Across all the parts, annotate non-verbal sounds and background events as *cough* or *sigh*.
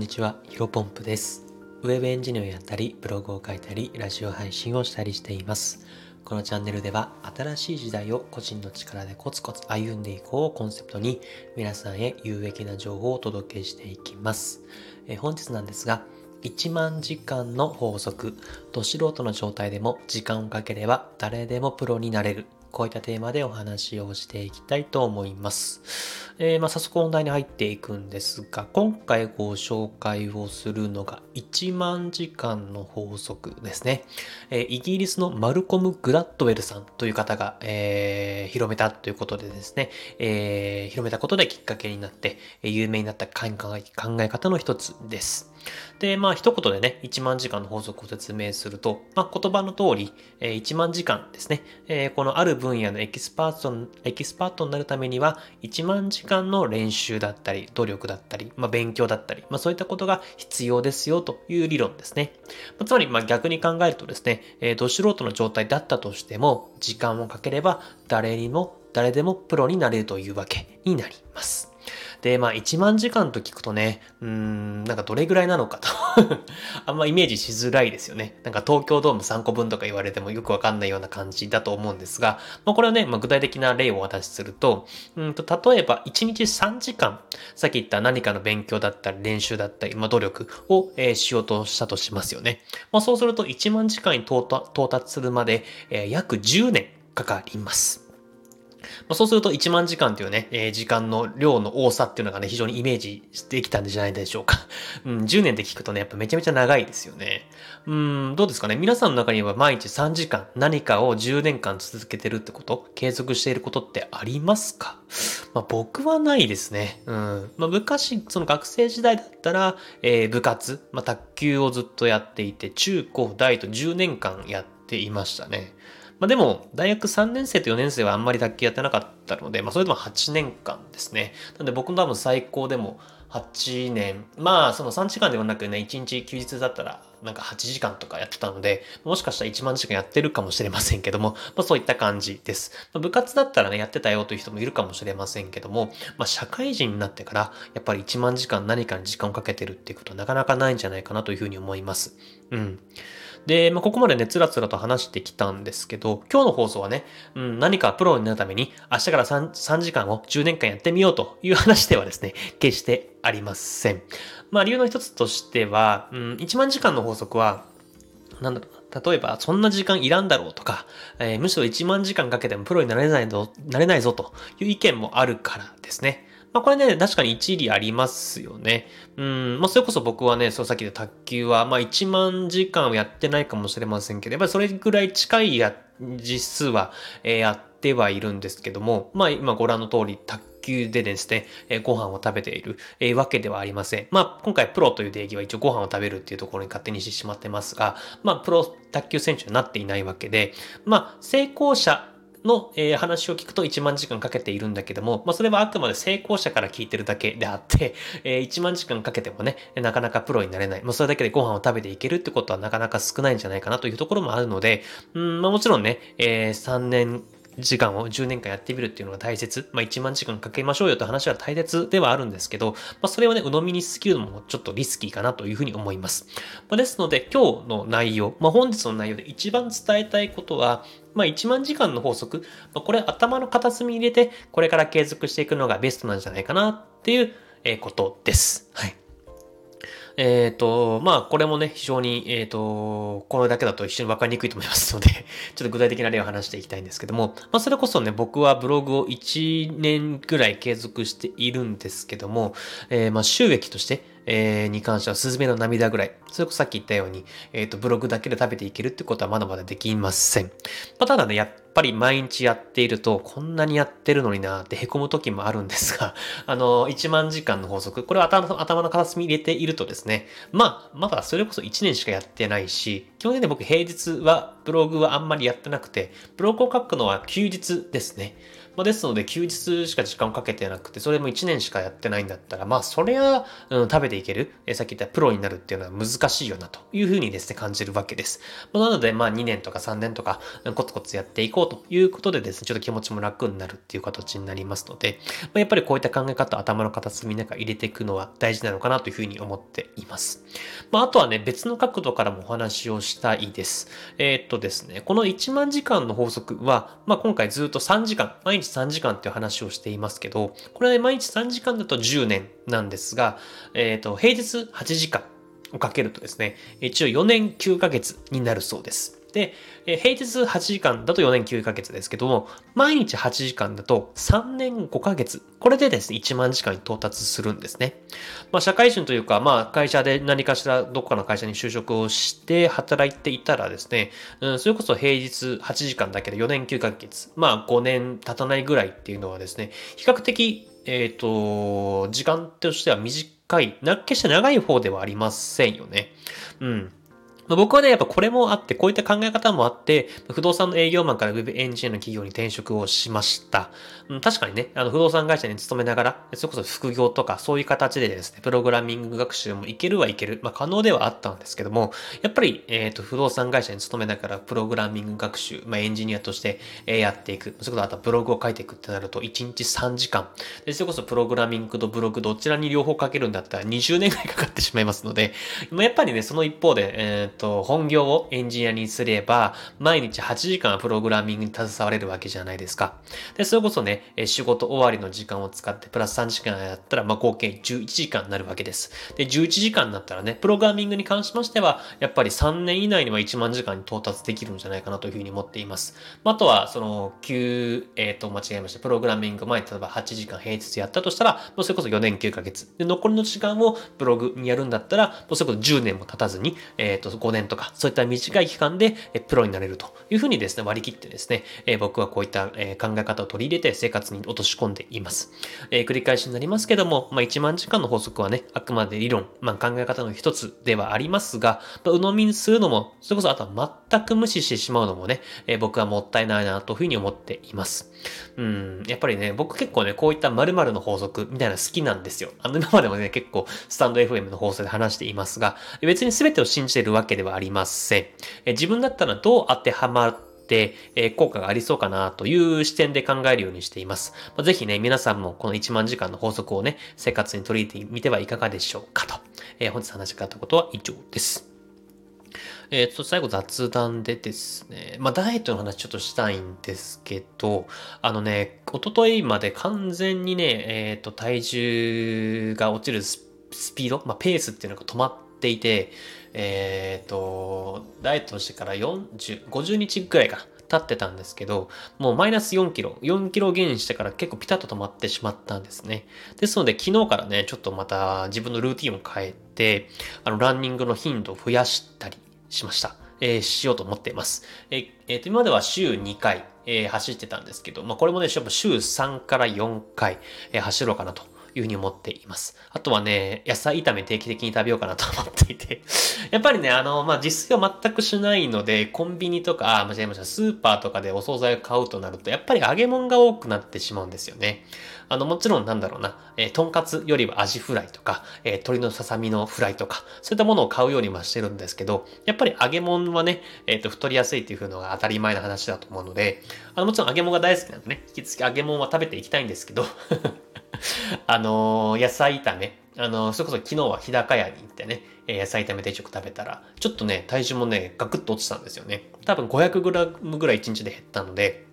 んにちは、ヒロポンプです。ウェブエンジニアをやったり、ブログを書いたり、ラジオ配信をしたりしています。このチャンネルでは、新しい時代を個人の力でコツコツ歩んでいこうをコンセプトに、皆さんへ有益な情報をお届けしていきます。え本日なんですが、1万時間の法則、ど素人の状態でも時間をかければ誰でもプロになれる。こういったテーマでお話をしていきたいと思います。えーまあ、早速本題に入っていくんですが、今回ご紹介をするのが1万時間の法則ですね。えーイギリスのマルコム・グラッドウェルさんという方が、えー広めたということでですね、え広めたことできっかけになって、有名になった考え考え方の一つです。で、まあ一言でね、1万時間の法則を説明すると、まあ言葉の通り、え1万時間ですね、えこのある分野のエキスパート、エキスパートになるためには、1万時間の練習だったり、努力だったり、まあ勉強だったり、まあそういったことが必要ですよという理論ですね。まつまり、まあ逆に考えるとですね、えー、ど素人の状態だったとしても、時間をかければ誰にも、誰でもプロになれるというわけになります。で、まあ、1万時間と聞くとね、うーん、なんかどれぐらいなのかと。*laughs* あんまイメージしづらいですよね。なんか東京ドーム3個分とか言われてもよくわかんないような感じだと思うんですが、まあ、これはね、まあ、具体的な例をお渡しすると、うんと、例えば1日3時間、さっき言った何かの勉強だったり練習だったり、まあ、努力を、えーしようとしたとしますよね。まあ、そうすると1万時間に到達到達するまで、えー約10年かかります。ま、そうすると1万時間というね、え時間の量の多さっていうのがね、非常にイメージできたんじゃないでしょうか。*laughs* うん、10年で聞くとね、やっぱめちゃめちゃ長いですよね。うん、どうですかね？皆さんの中には毎日3時間何かを10年間続けてるってこと？継続していることってありますか？まあ僕はないですね。うん。まあ昔、その学生時代だったら、えー部活、まあ卓球をずっとやっていて、中高大と10年間やっていましたね。まあでも、大学3年生と4年生はあんまり卓球やってなかったので、まあそれでも8年間ですね。なんで僕の多分最高でも8年、まあその3時間ではなくね、1日休日だったらなんか8時間とかやってたので、もしかしたら1万時間やってるかもしれませんけども、まあそういった感じです。まあ部活だったらね、やってたよという人もいるかもしれませんけども、まあ社会人になってから、やっぱり1万時間何かに時間をかけてるっていうことはなかなかないんじゃないかなというふうに思います。うん。で、まあ、ここまでね、つらつらと話してきたんですけど、今日の放送はね、うん、何かプロになるために、明日から 3, 3時間を10年間やってみようという話ではですね、決してありません。まあ、理由の一つとしては、うん、1万時間の法則は、なんだろう、例えば、そんな時間いらんだろうとか、えーむしろ1万時間かけてもプロになれないぞ、なれないぞという意見もあるからですね。まあこれね、確かに一理ありますよね。うん、まあそれこそ僕はね、そうさっき言った卓球は、まあ1万時間はやってないかもしれませんけど、やっぱりそれぐらい近いや実数は、えーやってはいるんですけども、まあ今ご覧の通り、卓球でですね、えーご飯を食べている、えーわけではありません。まあ今回プロという定義は一応ご飯を食べるっていうところに勝手にしてしまってますが、まあプロ卓球選手になっていないわけで、まあ成功者の、えー話を聞くと1万時間かけているんだけども、まあ、それはあくまで成功者から聞いてるだけであって、*laughs* えー1万時間かけてもね、なかなかプロになれない。まあ、それだけでご飯を食べていけるってことはなかなか少ないんじゃないかなというところもあるので、うん、まあ、もちろんね、えー3年、時間を10年間やってみるっていうのが大切。まあ1万時間かけましょうよという話は大切ではあるんですけど、まあそれをね、鵜呑みにしすぎるのもちょっとリスキーかなというふうに思います。まあ、ですので今日の内容、まあ本日の内容で一番伝えたいことは、まあ1万時間の法則、まあ、これ頭の片隅に入れて、これから継続していくのがベストなんじゃないかなっていうことです。はい。えっ、と、まあ、これもね、非常に、えっ、と、これだけだと一緒に分かりにくいと思いますので、*laughs* ちょっと具体的な例を話していきたいんですけども、まあ、それこそね、僕はブログを1年ぐらい継続しているんですけども、えーまあ、収益として、えーに関しては、スズメの涙ぐらい。それこそさっき言ったように、えっ、と、ブログだけで食べていけるってことはまだまだできません。まあ、ただね、やっぱり毎日やっていると、こんなにやってるのになって凹む時もあるんですが、*laughs* あの、1万時間の法則、これを頭頭の片隅に入れているとですね、まあ、まだそれこそ1年しかやってないし、基本的に僕平日はブログはあんまりやってなくて、ブログを書くのは休日ですね。まあ、ですので、休日しか時間をかけてなくて、それも1年しかやってないんだったら、まあ、それは、うん、食べていける、え、さっき言ったプロになるっていうのは難しいよな、というふうにですね、感じるわけです。まあ、なので、まあ、2年とか3年とか、コツコツやっていこうということでですね、ちょっと気持ちも楽になるっていう形になりますので、まあ、やっぱりこういった考え方、頭の片隅になんか入れていくのは大事なのかなというふうに思っています。まあ、あとはね、別の角度からもお話をしたいです。えー、っとですね、この1万時間の法則は、まあ、今回ずっと3時間、毎日3時間っていう話をしていますけど、これは、毎日3時間だと10年なんですが、えー、と、平日8時間をかけるとですね、一応4年9ヶ月になるそうです。で、え平日8時間だと4年9ヶ月ですけども、毎日8時間だと3年5ヶ月。これでですね、1万時間に到達するんですね。まあ、社会人というか、まあ、会社で何かしらどこかの会社に就職をして働いていたらですね、うん、それこそ平日8時間だけで4年9ヶ月、まあ、5年経たないぐらいっていうのはですね、比較的、えっ、ー、と、時間としては短い、な、決して長い方ではありませんよね。うん。まあ、僕はね、やっぱこれもあって、こういった考え方もあって、不動産の営業マンから Web エンジニアの企業に転職をしました。うん、確かにね、あの、不動産会社に勤めながら、それこそ副業とか、そういう形でですね、プログラミング学習もいけるはいける。まあ、可能ではあったんですけども、やっぱり、えっ、ー、と、不動産会社に勤めながら、プログラミング学習、まあ、エンジニアとして、えやっていく。それこそあとはブログを書いていくってなると、1日3時間。で、それこそプログラミングとブログ、どちらに両方書けるんだったら20年ぐらいかかってしまいますので、まあ、やっぱりね、その一方で、え、ー、と、本業をエンジニアにすれば、毎日8時間プログラミングに携われるわけじゃないですか。で、それこそね、仕事終わりの時間を使ってプラス3時間やったら、まあ、合計11時間になるわけです。で、11時間になったらね、プログラミングに関しましては、やっぱり3年以内には1万時間に到達できるんじゃないかなというふうに思っています。まあとは、その、9、えっ、ー、と、間違えました。プログラミング前、例えば8時間平日やったとしたら、もうそれこそ4年9ヶ月。で、残りの時間をブログにやるんだったら、もうそれこそ10年も経たずに、えっ、ー、と、5年とか、そういった短い期間で、プロになれるというふうにですね、割り切ってですね、え僕はこういった、え考え方を取り入れて生活に落とし込んでいます。え繰り返しになりますけども、まあ、1万時間の法則はね、あくまで理論、まあ、考え方の一つではありますが、まあ、鵜呑みにするのも、それこそあとは全く無視してしまうのもね、え僕はもったいないなというふうに思っています。うん、やっぱりね、僕結構ね、こういった〇〇の法則みたいな好きなんですよ。あの、今までもね、結構スタンド FM の放送で話していますが、別に全てを信じているわけでではありません。え自分だったらどう当てはまって、え効果がありそうかなという視点で考えるようにしています。まあ、ぜひね、皆さんもこの1万時間の法則をね、生活に取り入れてみてはいかがでしょうかと。えー、本日話し方ことは以上です。えっ、ー、と、最後雑談でですね、まあ、ダイエットの話ちょっとしたいんですけど、あのね、おとといまで完全にね、えっ、ー、と、体重が落ちるスピード、まあ、ペースっていうのが止まっていて、えっ、ー、と、ダイエットしてから40、50日くらいか。経ってたんですけど、もうマイナス4キロ、4キロ減してから結構ピタッと止まってしまったんですね。ですので昨日からね、ちょっとまた自分のルーティンを変えて、あの、ランニングの頻度を増やしたりしました。えー、しようと思っています。えー、えー、と、今では週2回、えー、走ってたんですけど、まあ、これもね、週3から4回、えー、走ろうかなというふうに思っています。あとはね、野菜炒め定期的に食べようかなと思っていて。*laughs* やっぱりね、あの、まあ、実炊を全くしないので、コンビニとか、あ、間違えました、スーパーとかでお惣菜を買うとなると、やっぱり揚げ物が多くなってしまうんですよね。あの、もちろんなんだろうな、えー、とんかつよりはアジフライとか、えー、鶏のささみのフライとか、そういったものを買うようにはしてるんですけど、やっぱり揚げ物はね、えっ、ー、と、太りやすいっていうのが当たり前な話だと思うので、あの、もちろん揚げ物が大好きなんでね、引き続き揚げ物は食べていきたいんですけど。*laughs* あのー、野菜炒め。あのー、それこそ昨日は日高屋に行ってね、え野菜炒め定食食べたら、ちょっとね、体重もね、ガクッと落ちたんですよね。多分 500g ぐらい1日で減ったので、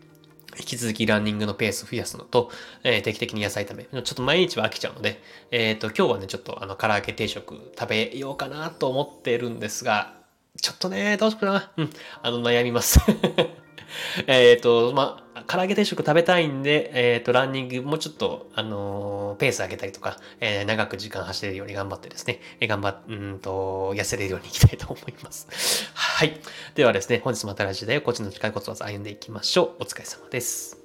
引き続きランニングのペースを増やすのと、えー、定期的に野菜炒め。ちょっと毎日は飽きちゃうので、えっ、ー、と、今日はね、ちょっとあの、唐揚げ定食食べようかなと思ってるんですが、ちょっとね、どうしようかな。うん、あの、悩みます *laughs* *laughs* えっと、まあ、唐揚げ定食食べたいんで、えっ、ー、と、ランニングもうちょっと、あのー、ペース上げたりとか、えー、長く時間走れるように頑張ってですね、え頑張っ、うんと、痩せれるようにいきたいと思います。*laughs* はい。ではですね、本日も新しい時代をこっちの近いコツを歩んでいきましょう。お疲れ様です。